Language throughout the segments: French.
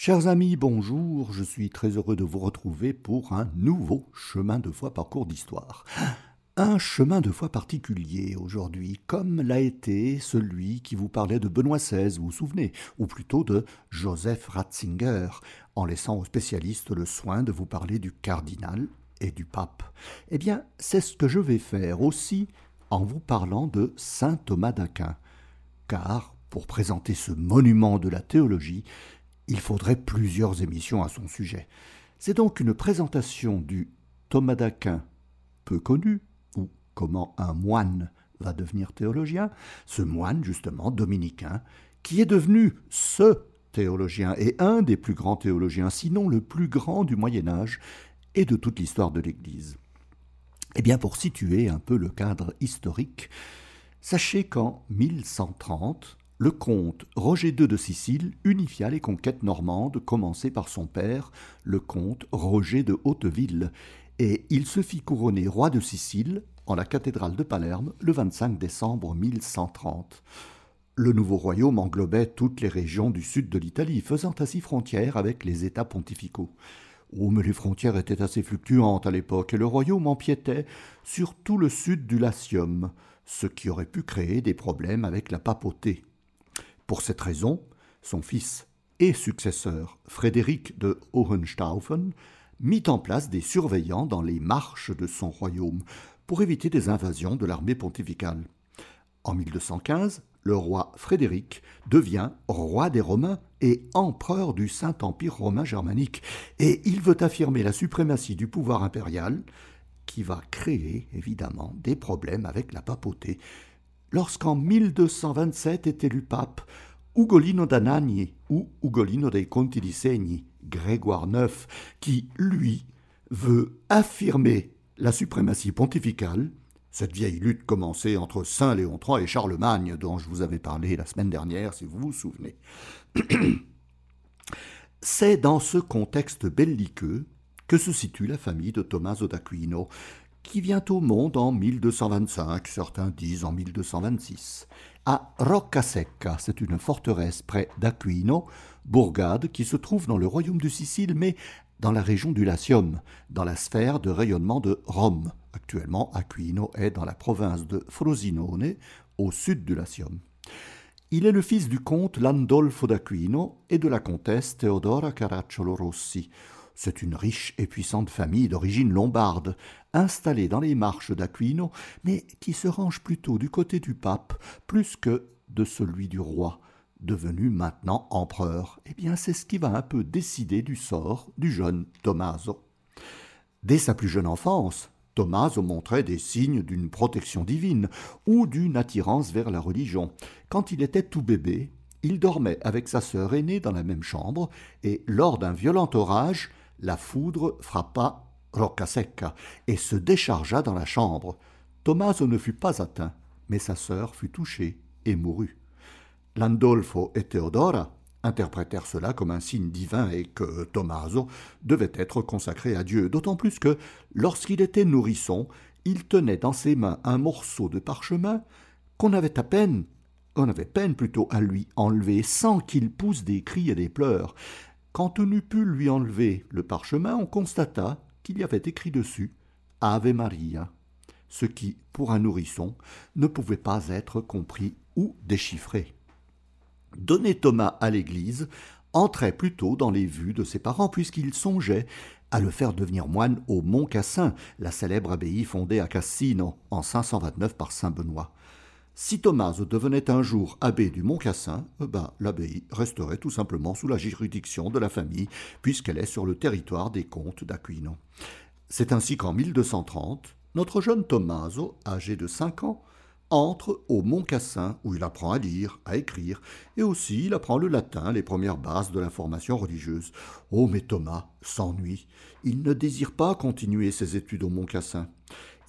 Chers amis, bonjour, je suis très heureux de vous retrouver pour un nouveau chemin de foi parcours d'histoire. Un chemin de foi particulier aujourd'hui, comme l'a été celui qui vous parlait de Benoît XVI, vous vous souvenez, ou plutôt de Joseph Ratzinger, en laissant aux spécialistes le soin de vous parler du cardinal et du pape. Eh bien, c'est ce que je vais faire aussi en vous parlant de saint Thomas d'Aquin, car pour présenter ce monument de la théologie, il faudrait plusieurs émissions à son sujet. C'est donc une présentation du Thomas d'Aquin peu connu, ou comment un moine va devenir théologien, ce moine justement dominicain, qui est devenu ce théologien et un des plus grands théologiens, sinon le plus grand du Moyen Âge et de toute l'histoire de l'Église. Eh bien, pour situer un peu le cadre historique, sachez qu'en 1130, le comte Roger II de Sicile unifia les conquêtes normandes commencées par son père, le comte Roger de Hauteville, et il se fit couronner roi de Sicile en la cathédrale de Palerme le 25 décembre 1130. Le nouveau royaume englobait toutes les régions du sud de l'Italie, faisant ainsi frontière avec les États pontificaux. Oh, mais les frontières étaient assez fluctuantes à l'époque, et le royaume empiétait sur tout le sud du Latium, ce qui aurait pu créer des problèmes avec la papauté. Pour cette raison, son fils et successeur, Frédéric de Hohenstaufen, mit en place des surveillants dans les marches de son royaume pour éviter des invasions de l'armée pontificale. En 1215, le roi Frédéric devient roi des Romains et empereur du Saint-Empire romain germanique, et il veut affirmer la suprématie du pouvoir impérial, qui va créer évidemment des problèmes avec la papauté, lorsqu'en 1227 est élu pape Ugolino d'Anagni ou Ugolino dei Conti di Segni, Grégoire IX, qui, lui, veut affirmer la suprématie pontificale, cette vieille lutte commencée entre Saint Léon III et Charlemagne, dont je vous avais parlé la semaine dernière, si vous vous souvenez. C'est dans ce contexte belliqueux que se situe la famille de Tommaso d'Aquino, qui vient au monde en 1225, certains disent en 1226, à Roccasecca, c'est une forteresse près d'Aquino, bourgade qui se trouve dans le royaume de Sicile, mais dans la région du Latium, dans la sphère de rayonnement de Rome. Actuellement, Aquino est dans la province de Frosinone, au sud du Latium. Il est le fils du comte Landolfo d'Aquino et de la comtesse Teodora Caracciolo Rossi. C'est une riche et puissante famille d'origine lombarde, installée dans les marches d'Aquino, mais qui se range plutôt du côté du pape plus que de celui du roi, devenu maintenant empereur. Eh bien, c'est ce qui va un peu décider du sort du jeune Tommaso. Dès sa plus jeune enfance, Tommaso montrait des signes d'une protection divine ou d'une attirance vers la religion. Quand il était tout bébé, il dormait avec sa sœur aînée dans la même chambre, et lors d'un violent orage, la foudre frappa Roccasecca et se déchargea dans la chambre. Tommaso ne fut pas atteint, mais sa sœur fut touchée et mourut. Landolfo et Theodora interprétèrent cela comme un signe divin et que Tommaso devait être consacré à Dieu, d'autant plus que, lorsqu'il était nourrisson, il tenait dans ses mains un morceau de parchemin qu'on avait à peine, on avait peine plutôt à lui enlever sans qu'il pousse des cris et des pleurs. Quand on eut pu lui enlever le parchemin, on constata qu'il y avait écrit dessus Ave Maria, ce qui, pour un nourrisson, ne pouvait pas être compris ou déchiffré. Donner Thomas à l'Église entrait plutôt dans les vues de ses parents, puisqu'il songeait à le faire devenir moine au Mont Cassin, la célèbre abbaye fondée à Cassino en 529 par saint Benoît. Si Tommaso devenait un jour abbé du Mont Cassin, eh ben, l'abbaye resterait tout simplement sous la juridiction de la famille, puisqu'elle est sur le territoire des comtes d'Aquino. C'est ainsi qu'en 1230, notre jeune Tommaso, âgé de cinq ans, entre au Mont Cassin, où il apprend à lire, à écrire, et aussi il apprend le latin, les premières bases de la formation religieuse. Oh, mais Thomas s'ennuie. Il ne désire pas continuer ses études au Mont Cassin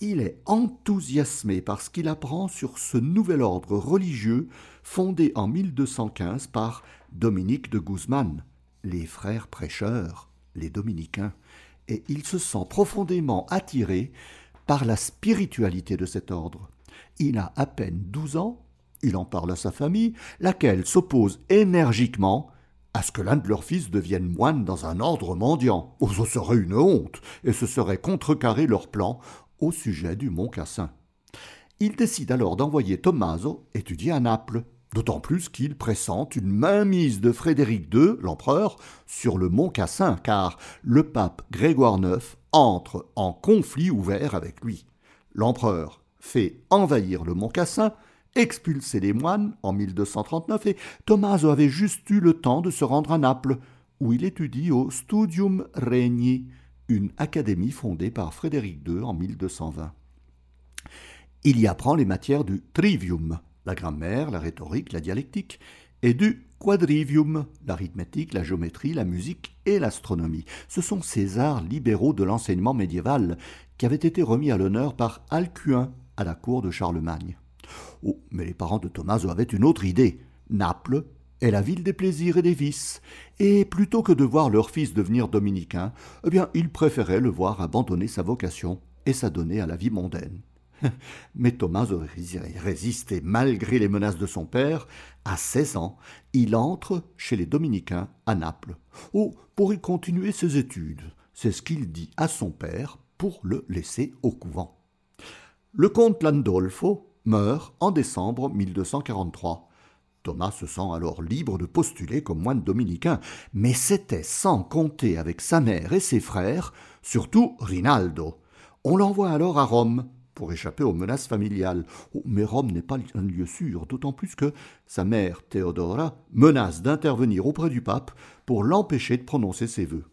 il est enthousiasmé par ce qu'il apprend sur ce nouvel ordre religieux fondé en 1215 par Dominique de Guzman, les frères prêcheurs, les dominicains, et il se sent profondément attiré par la spiritualité de cet ordre. Il a à peine douze ans, il en parle à sa famille, laquelle s'oppose énergiquement à ce que l'un de leurs fils devienne moine dans un ordre mendiant. Oh, ce serait une honte, et ce serait contrecarrer leur plan au sujet du mont Cassin. Il décide alors d'envoyer Tommaso étudier à Naples, d'autant plus qu'il pressent une mainmise de Frédéric II, l'empereur, sur le mont Cassin, car le pape Grégoire IX entre en conflit ouvert avec lui. L'empereur fait envahir le mont Cassin, expulser les moines en 1239 et Tommaso avait juste eu le temps de se rendre à Naples, où il étudie au Studium Regni, une académie fondée par Frédéric II en 1220. Il y apprend les matières du trivium, la grammaire, la rhétorique, la dialectique, et du quadrivium, l'arithmétique, la géométrie, la musique et l'astronomie. Ce sont ces arts libéraux de l'enseignement médiéval qui avaient été remis à l'honneur par Alcuin à la cour de Charlemagne. Oh, mais les parents de Tommaso avaient une autre idée. Naples est la ville des plaisirs et des vices, et plutôt que de voir leur fils devenir dominicain, eh bien, ils préféraient le voir abandonner sa vocation et s'adonner à la vie mondaine. Mais Tommaso résisté malgré les menaces de son père. À 16 ans, il entre chez les dominicains à Naples. Oh, pour y continuer ses études. C'est ce qu'il dit à son père pour le laisser au couvent. Le comte Landolfo, meurt en décembre 1243. Thomas se sent alors libre de postuler comme moine dominicain, mais c'était sans compter avec sa mère et ses frères, surtout Rinaldo. On l'envoie alors à Rome pour échapper aux menaces familiales. Oh, mais Rome n'est pas un lieu sûr, d'autant plus que sa mère, Théodora, menace d'intervenir auprès du pape pour l'empêcher de prononcer ses vœux.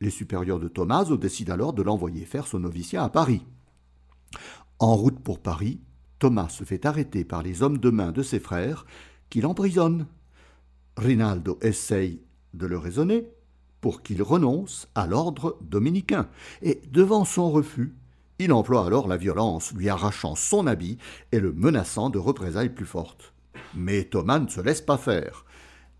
Les supérieurs de Tommaso décident alors de l'envoyer faire son noviciat à Paris. En route pour Paris, Thomas se fait arrêter par les hommes de main de ses frères, qui l'emprisonnent. Rinaldo essaye de le raisonner pour qu'il renonce à l'ordre dominicain, et devant son refus, il emploie alors la violence, lui arrachant son habit et le menaçant de représailles plus fortes. Mais Thomas ne se laisse pas faire.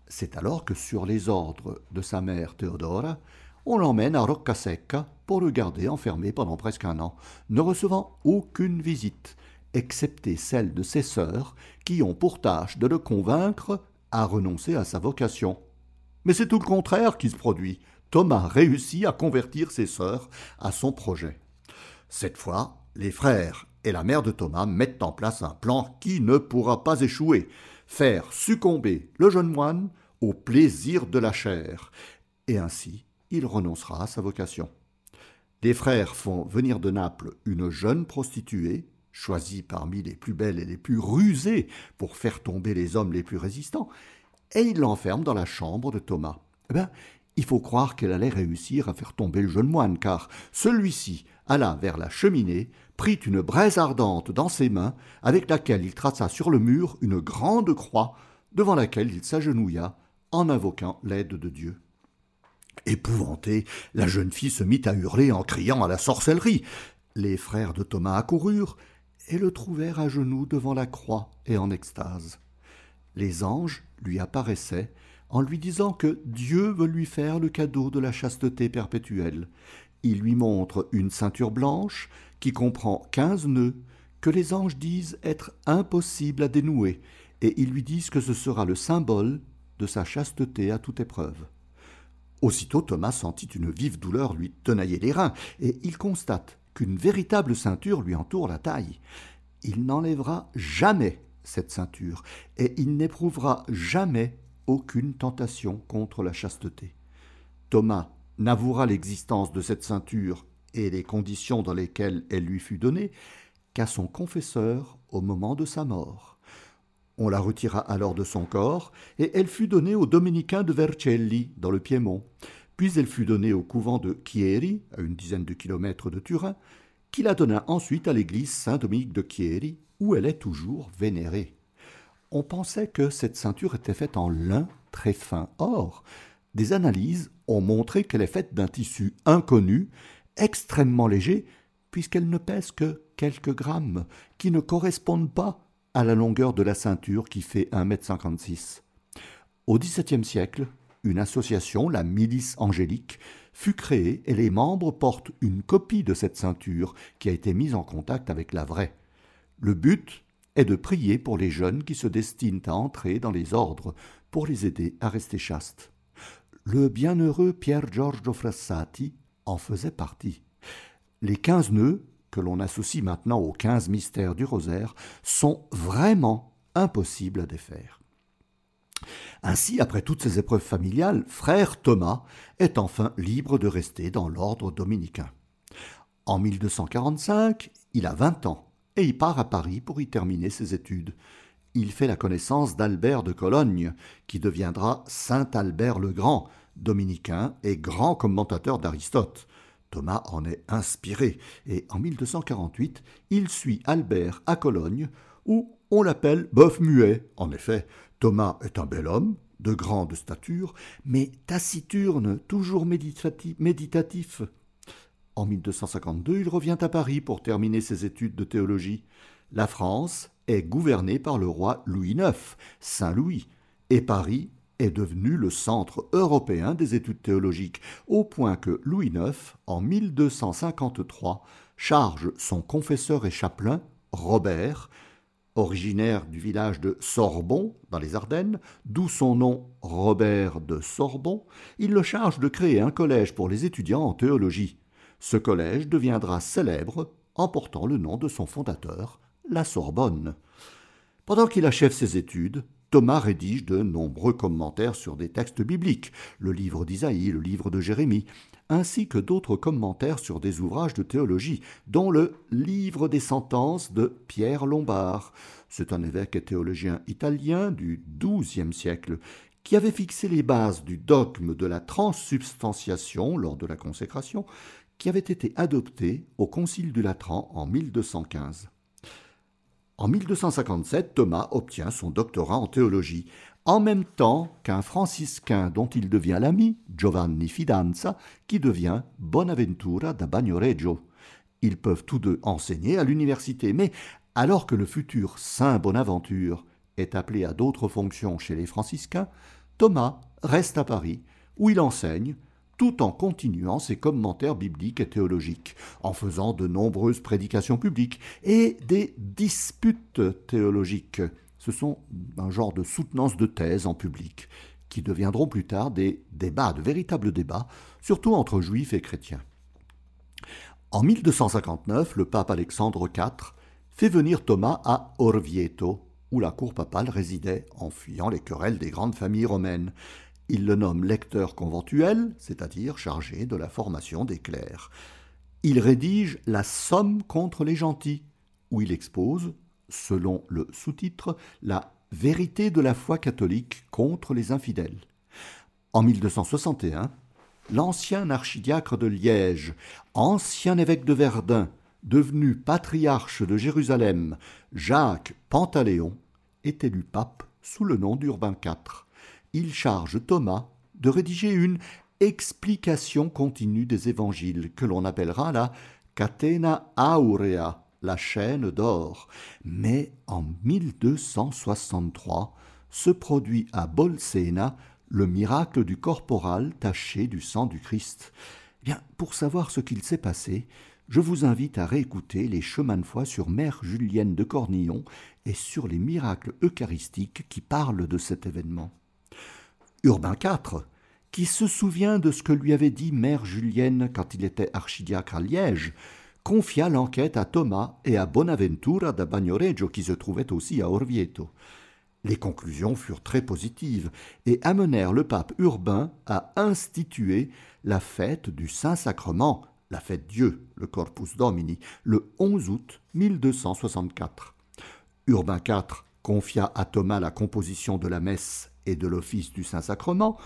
C'est alors que, sur les ordres de sa mère Théodora, on l'emmène à Roccasecca pour le garder enfermé pendant presque un an, ne recevant aucune visite, excepté celle de ses sœurs, qui ont pour tâche de le convaincre à renoncer à sa vocation. Mais c'est tout le contraire qui se produit. Thomas réussit à convertir ses sœurs à son projet. Cette fois, les frères et la mère de Thomas mettent en place un plan qui ne pourra pas échouer faire succomber le jeune moine au plaisir de la chair, et ainsi il renoncera à sa vocation. Les frères font venir de Naples une jeune prostituée, choisie parmi les plus belles et les plus rusées pour faire tomber les hommes les plus résistants, et il l'enferme dans la chambre de Thomas. Eh bien, il faut croire qu'elle allait réussir à faire tomber le jeune moine, car celui-ci alla vers la cheminée, prit une braise ardente dans ses mains, avec laquelle il traça sur le mur une grande croix, devant laquelle il s'agenouilla, en invoquant l'aide de Dieu. Épouvantée, la jeune fille se mit à hurler en criant à la sorcellerie. Les frères de Thomas accoururent, et le trouvèrent à genoux devant la croix et en extase. Les anges lui apparaissaient en lui disant que Dieu veut lui faire le cadeau de la chasteté perpétuelle. Il lui montre une ceinture blanche qui comprend quinze nœuds que les anges disent être impossibles à dénouer, et ils lui disent que ce sera le symbole de sa chasteté à toute épreuve. Aussitôt Thomas sentit une vive douleur lui tenailler les reins, et il constate qu'une véritable ceinture lui entoure la taille. Il n'enlèvera jamais cette ceinture, et il n'éprouvera jamais aucune tentation contre la chasteté. Thomas n'avouera l'existence de cette ceinture et les conditions dans lesquelles elle lui fut donnée qu'à son confesseur au moment de sa mort. On la retira alors de son corps, et elle fut donnée aux dominicains de Vercelli, dans le Piémont. Puis elle fut donnée au couvent de Chieri, à une dizaine de kilomètres de Turin, qui la donna ensuite à l'église Saint-Dominique de Chieri, où elle est toujours vénérée. On pensait que cette ceinture était faite en lin très fin. Or, des analyses ont montré qu'elle est faite d'un tissu inconnu, extrêmement léger, puisqu'elle ne pèse que quelques grammes, qui ne correspondent pas à la longueur de la ceinture qui fait 1,56 m. Au XVIIe siècle, une association, la Milice angélique, fut créée et les membres portent une copie de cette ceinture qui a été mise en contact avec la vraie. Le but est de prier pour les jeunes qui se destinent à entrer dans les ordres pour les aider à rester chastes. Le bienheureux Pierre Giorgio Frassati en faisait partie. Les quinze nœuds, que l'on associe maintenant aux quinze mystères du rosaire, sont vraiment impossibles à défaire. Ainsi, après toutes ces épreuves familiales, frère Thomas est enfin libre de rester dans l'ordre dominicain. En 1245, il a vingt ans et il part à Paris pour y terminer ses études. Il fait la connaissance d'Albert de Cologne, qui deviendra Saint Albert le Grand, dominicain et grand commentateur d'Aristote. Thomas en est inspiré, et en 1248, il suit Albert à Cologne, où on l'appelle bœuf muet. En effet, Thomas est un bel homme, de grande stature, mais taciturne, toujours méditatif. En 1252, il revient à Paris pour terminer ses études de théologie. La France est gouvernée par le roi Louis IX, Saint Louis, et Paris est devenu le centre européen des études théologiques, au point que Louis IX, en 1253, charge son confesseur et chapelain, Robert, originaire du village de Sorbon, dans les Ardennes, d'où son nom Robert de Sorbon, il le charge de créer un collège pour les étudiants en théologie. Ce collège deviendra célèbre en portant le nom de son fondateur, la Sorbonne. Pendant qu'il achève ses études, Thomas rédige de nombreux commentaires sur des textes bibliques, le livre d'Isaïe, le livre de Jérémie, ainsi que d'autres commentaires sur des ouvrages de théologie, dont le Livre des sentences de Pierre Lombard. C'est un évêque et théologien italien du XIIe siècle qui avait fixé les bases du dogme de la transsubstantiation lors de la consécration, qui avait été adopté au Concile du Latran en 1215. En 1257, Thomas obtient son doctorat en théologie, en même temps qu'un franciscain dont il devient l'ami, Giovanni Fidanza, qui devient Bonaventura da Bagnoregio. Ils peuvent tous deux enseigner à l'université, mais alors que le futur Saint Bonaventure est appelé à d'autres fonctions chez les franciscains, Thomas reste à Paris, où il enseigne, tout en continuant ses commentaires bibliques et théologiques, en faisant de nombreuses prédications publiques et des disputes théologiques ce sont un genre de soutenance de thèse en public, qui deviendront plus tard des débats, de véritables débats, surtout entre juifs et chrétiens. En 1259, le pape Alexandre IV fait venir Thomas à Orvieto, où la cour papale résidait en fuyant les querelles des grandes familles romaines. Il le nomme lecteur conventuel, c'est-à-dire chargé de la formation des clercs. Il rédige La Somme contre les gentils, où il expose selon le sous-titre, La vérité de la foi catholique contre les infidèles. En 1261, l'ancien archidiacre de Liège, ancien évêque de Verdun, devenu patriarche de Jérusalem, Jacques Pantaléon, est élu pape sous le nom d'Urbain IV. Il charge Thomas de rédiger une explication continue des évangiles que l'on appellera la Catena Aurea, la chaîne d'or. Mais en 1263 se produit à Bolsena le miracle du corporal taché du sang du Christ. Eh bien, pour savoir ce qu'il s'est passé, je vous invite à réécouter les chemins de foi sur Mère Julienne de Cornillon et sur les miracles eucharistiques qui parlent de cet événement. Urbain IV, qui se souvient de ce que lui avait dit Mère Julienne quand il était archidiacre à Liège, confia l'enquête à Thomas et à Bonaventura da Bagnoregio qui se trouvaient aussi à Orvieto. Les conclusions furent très positives et amenèrent le pape Urbain à instituer la fête du Saint-Sacrement, la fête Dieu, le Corpus Domini, le 11 août 1264. Urbain IV confia à Thomas la composition de la messe et de l'office du Saint-Sacrement,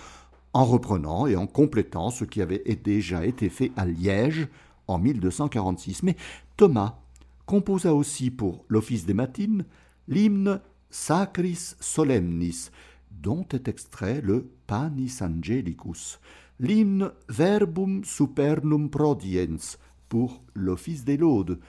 en reprenant et en complétant ce qui avait déjà été fait à Liège en 1246. Mais Thomas composa aussi pour l'office des matines l'hymne Sacris Solemnis, dont est extrait le Panis Angelicus, l'hymne Verbum Supernum Prodiens pour l'office des laudes,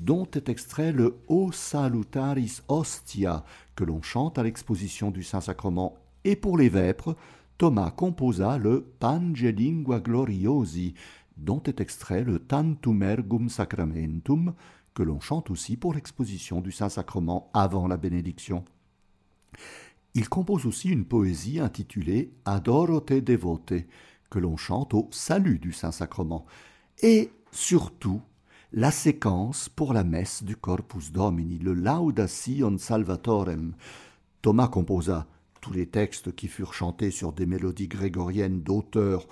dont est extrait le O Salutaris Ostia que l'on chante à l'exposition du Saint-Sacrement, et pour les vêpres, Thomas composa le Pange Lingua Gloriosi, dont est extrait le Tantum Ergum Sacramentum, que l'on chante aussi pour l'exposition du Saint-Sacrement avant la bénédiction. Il compose aussi une poésie intitulée Adoro te devote, que l'on chante au salut du Saint-Sacrement, et surtout la séquence pour la messe du Corpus Domini, le Laudación Salvatorem. Thomas composa tous les textes qui furent chantés sur des mélodies grégoriennes d'auteurs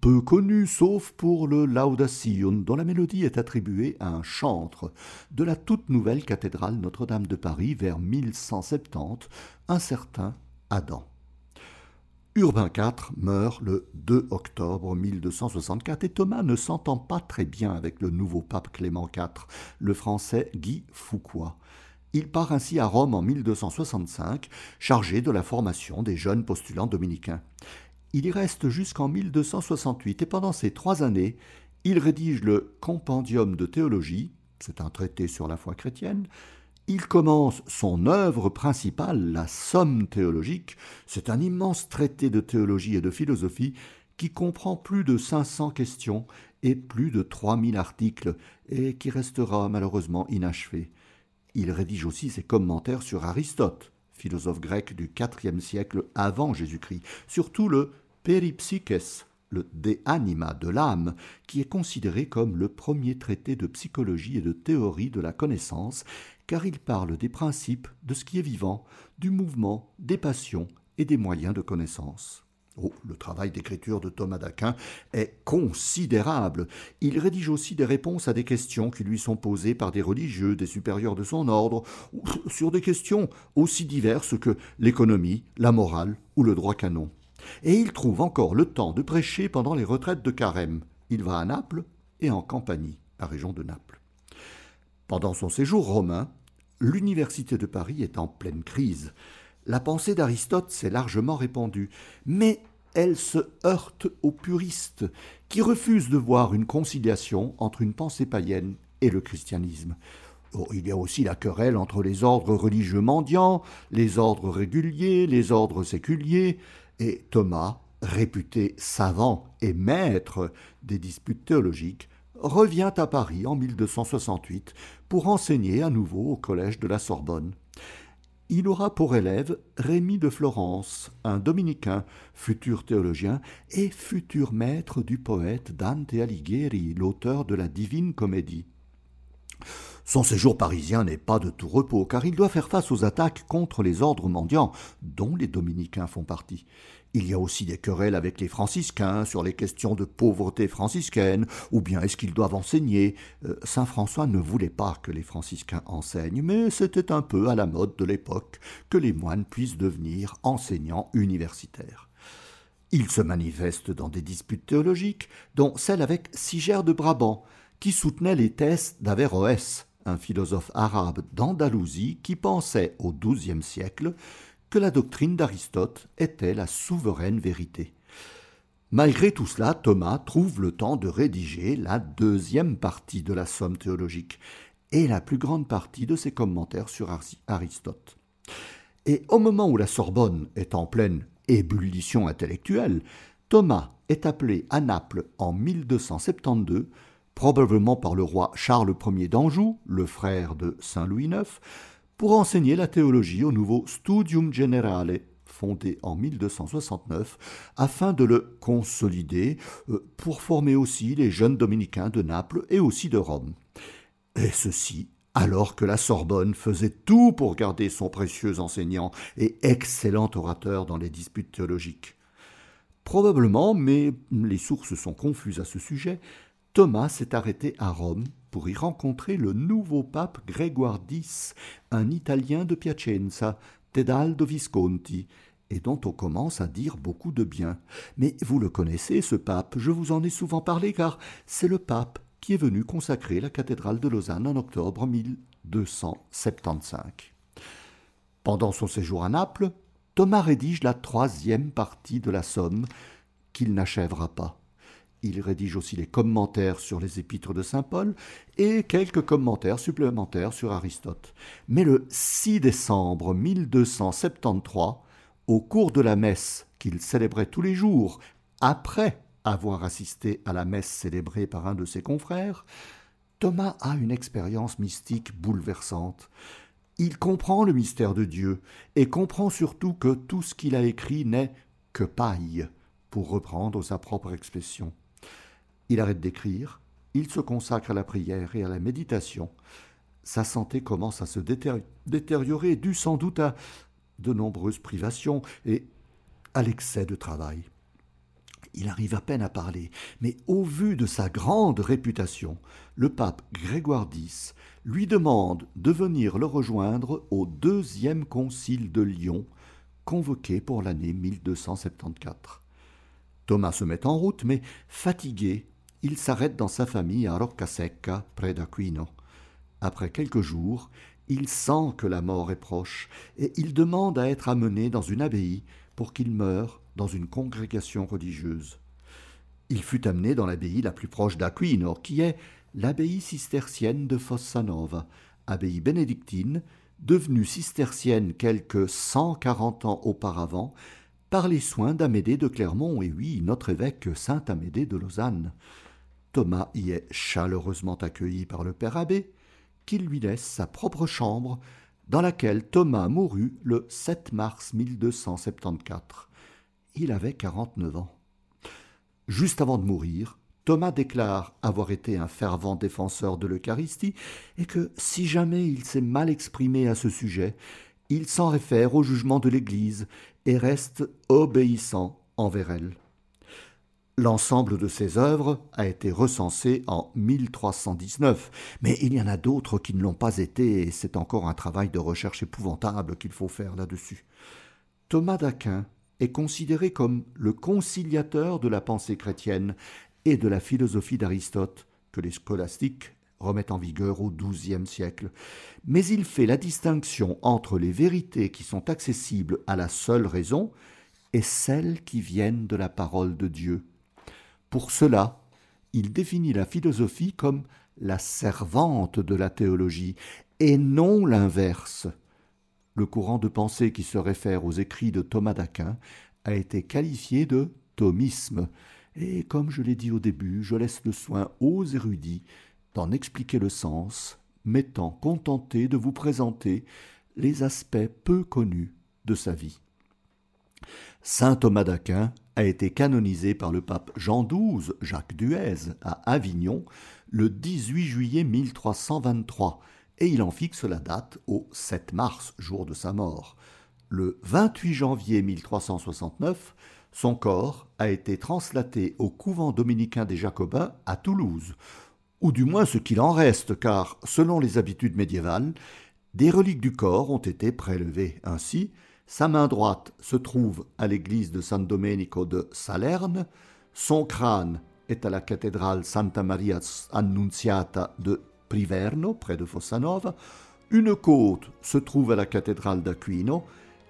peu connus, sauf pour le Laudación, dont la mélodie est attribuée à un chantre de la toute nouvelle cathédrale Notre-Dame de Paris vers 1170, un certain Adam. Urbain IV meurt le 2 octobre 1264 et Thomas ne s'entend pas très bien avec le nouveau pape Clément IV, le français Guy Fouquois. Il part ainsi à Rome en 1265, chargé de la formation des jeunes postulants dominicains. Il y reste jusqu'en 1268 et pendant ces trois années, il rédige le Compendium de théologie, c'est un traité sur la foi chrétienne, il commence son œuvre principale, la Somme théologique. C'est un immense traité de théologie et de philosophie qui comprend plus de 500 questions et plus de 3000 articles et qui restera malheureusement inachevé. Il rédige aussi ses commentaires sur Aristote, philosophe grec du IVe siècle avant Jésus-Christ, surtout le Peripsyches, le De Anima de l'âme, qui est considéré comme le premier traité de psychologie et de théorie de la connaissance car il parle des principes de ce qui est vivant, du mouvement, des passions et des moyens de connaissance. Oh, le travail d'écriture de Thomas d'Aquin est considérable. Il rédige aussi des réponses à des questions qui lui sont posées par des religieux, des supérieurs de son ordre, sur des questions aussi diverses que l'économie, la morale ou le droit canon. Et il trouve encore le temps de prêcher pendant les retraites de carême. Il va à Naples et en Campanie, la région de Naples. Pendant son séjour romain, l'Université de Paris est en pleine crise. La pensée d'Aristote s'est largement répandue, mais elle se heurte aux puristes, qui refusent de voir une conciliation entre une pensée païenne et le christianisme. Oh, il y a aussi la querelle entre les ordres religieux mendiants, les ordres réguliers, les ordres séculiers, et Thomas, réputé savant et maître des disputes théologiques, revient à Paris en 1268 pour enseigner à nouveau au collège de la Sorbonne. Il aura pour élève Rémy de Florence, un dominicain, futur théologien et futur maître du poète Dante Alighieri, l'auteur de la Divine Comédie. Son séjour parisien n'est pas de tout repos, car il doit faire face aux attaques contre les ordres mendiants, dont les dominicains font partie. Il y a aussi des querelles avec les franciscains sur les questions de pauvreté franciscaine, ou bien est-ce qu'ils doivent enseigner? Euh, Saint François ne voulait pas que les franciscains enseignent, mais c'était un peu à la mode de l'époque que les moines puissent devenir enseignants universitaires. Il se manifeste dans des disputes théologiques, dont celle avec Sigère de Brabant, qui soutenait les thèses d'Averroès, un philosophe arabe d'Andalousie qui pensait au XIIe siècle que la doctrine d'Aristote était la souveraine vérité. Malgré tout cela, Thomas trouve le temps de rédiger la deuxième partie de la Somme théologique et la plus grande partie de ses commentaires sur Aristote. Et au moment où la Sorbonne est en pleine ébullition intellectuelle, Thomas est appelé à Naples en 1272, probablement par le roi Charles Ier d'Anjou, le frère de Saint Louis IX, pour enseigner la théologie au nouveau Studium Generale, fondé en 1269, afin de le consolider, euh, pour former aussi les jeunes dominicains de Naples et aussi de Rome. Et ceci alors que la Sorbonne faisait tout pour garder son précieux enseignant et excellent orateur dans les disputes théologiques. Probablement, mais les sources sont confuses à ce sujet, Thomas s'est arrêté à Rome pour y rencontrer le nouveau pape Grégoire X, un Italien de Piacenza, Tedaldo Visconti, et dont on commence à dire beaucoup de bien. Mais vous le connaissez, ce pape, je vous en ai souvent parlé, car c'est le pape qui est venu consacrer la cathédrale de Lausanne en octobre 1275. Pendant son séjour à Naples, Thomas rédige la troisième partie de la Somme, qu'il n'achèvera pas. Il rédige aussi les commentaires sur les épîtres de Saint Paul et quelques commentaires supplémentaires sur Aristote. Mais le 6 décembre 1273, au cours de la messe qu'il célébrait tous les jours, après avoir assisté à la messe célébrée par un de ses confrères, Thomas a une expérience mystique bouleversante. Il comprend le mystère de Dieu et comprend surtout que tout ce qu'il a écrit n'est que paille, pour reprendre sa propre expression. Il arrête d'écrire, il se consacre à la prière et à la méditation. Sa santé commence à se détériorer, dû sans doute à de nombreuses privations et à l'excès de travail. Il arrive à peine à parler, mais au vu de sa grande réputation, le pape Grégoire X lui demande de venir le rejoindre au deuxième concile de Lyon, convoqué pour l'année 1274. Thomas se met en route, mais fatigué, il s'arrête dans sa famille à Roccasecca, près d'Aquino. Après quelques jours, il sent que la mort est proche, et il demande à être amené dans une abbaye pour qu'il meure dans une congrégation religieuse. Il fut amené dans l'abbaye la plus proche d'Aquino, qui est l'abbaye cistercienne de Fossanova, abbaye bénédictine, devenue cistercienne quelques cent quarante ans auparavant, par les soins d'Amédée de Clermont et oui, notre évêque saint Amédée de Lausanne. Thomas y est chaleureusement accueilli par le père abbé, qui lui laisse sa propre chambre, dans laquelle Thomas mourut le 7 mars 1274 il avait 49 ans. Juste avant de mourir, Thomas déclare avoir été un fervent défenseur de l'Eucharistie et que si jamais il s'est mal exprimé à ce sujet, il s'en réfère au jugement de l'Église et reste obéissant envers elle. L'ensemble de ses œuvres a été recensé en 1319, mais il y en a d'autres qui ne l'ont pas été et c'est encore un travail de recherche épouvantable qu'il faut faire là-dessus. Thomas d'Aquin est considéré comme le conciliateur de la pensée chrétienne et de la philosophie d'Aristote, que les scolastiques remettent en vigueur au XIIe siècle. Mais il fait la distinction entre les vérités qui sont accessibles à la seule raison et celles qui viennent de la parole de Dieu. Pour cela, il définit la philosophie comme la servante de la théologie, et non l'inverse le courant de pensée qui se réfère aux écrits de Thomas d'Aquin a été qualifié de thomisme, et comme je l'ai dit au début, je laisse le soin aux érudits d'en expliquer le sens, m'étant contenté de vous présenter les aspects peu connus de sa vie. Saint Thomas d'Aquin a été canonisé par le pape Jean XII, Jacques Duèze, à Avignon, le 18 juillet 1323, et il en fixe la date au 7 mars, jour de sa mort. Le 28 janvier 1369, son corps a été translaté au couvent dominicain des Jacobins à Toulouse, ou du moins ce qu'il en reste, car, selon les habitudes médiévales, des reliques du corps ont été prélevées. Ainsi, sa main droite se trouve à l'église de San Domenico de Salerne, son crâne est à la cathédrale Santa Maria Annunziata de Priverno, près de Fossanova, une côte se trouve à la cathédrale d'Aquino,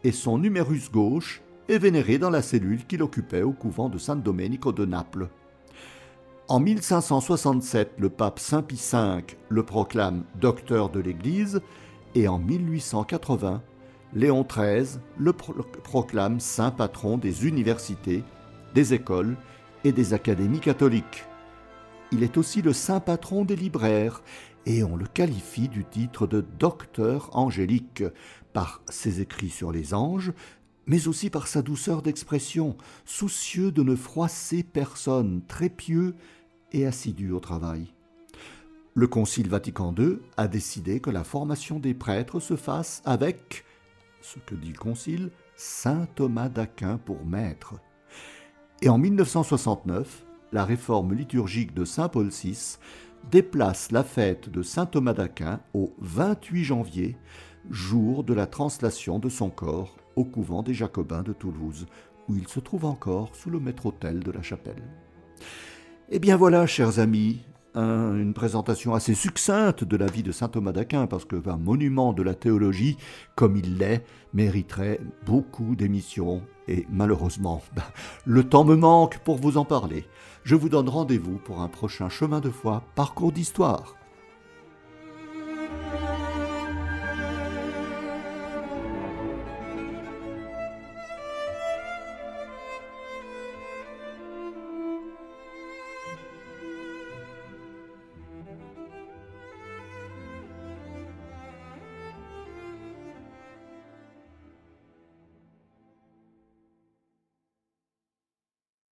et son numérus gauche est vénéré dans la cellule qu'il occupait au couvent de San Domenico de Naples. En 1567, le pape Saint Pie V le proclame docteur de l'Église et en 1880, Léon XIII le proclame saint patron des universités, des écoles et des académies catholiques. Il est aussi le saint patron des libraires et on le qualifie du titre de docteur angélique par ses écrits sur les anges, mais aussi par sa douceur d'expression, soucieux de ne froisser personne, très pieux et assidu au travail. Le Concile Vatican II a décidé que la formation des prêtres se fasse avec, ce que dit le Concile, Saint Thomas d'Aquin pour maître. Et en 1969, la réforme liturgique de Saint Paul VI déplace la fête de Saint Thomas d'Aquin au 28 janvier, jour de la translation de son corps au couvent des Jacobins de Toulouse, où il se trouve encore sous le maître-autel de la chapelle. Eh bien voilà, chers amis, une présentation assez succincte de la vie de saint Thomas d'Aquin, parce qu'un monument de la théologie, comme il l'est, mériterait beaucoup d'émissions, et malheureusement, ben, le temps me manque pour vous en parler. Je vous donne rendez-vous pour un prochain chemin de foi, parcours d'histoire.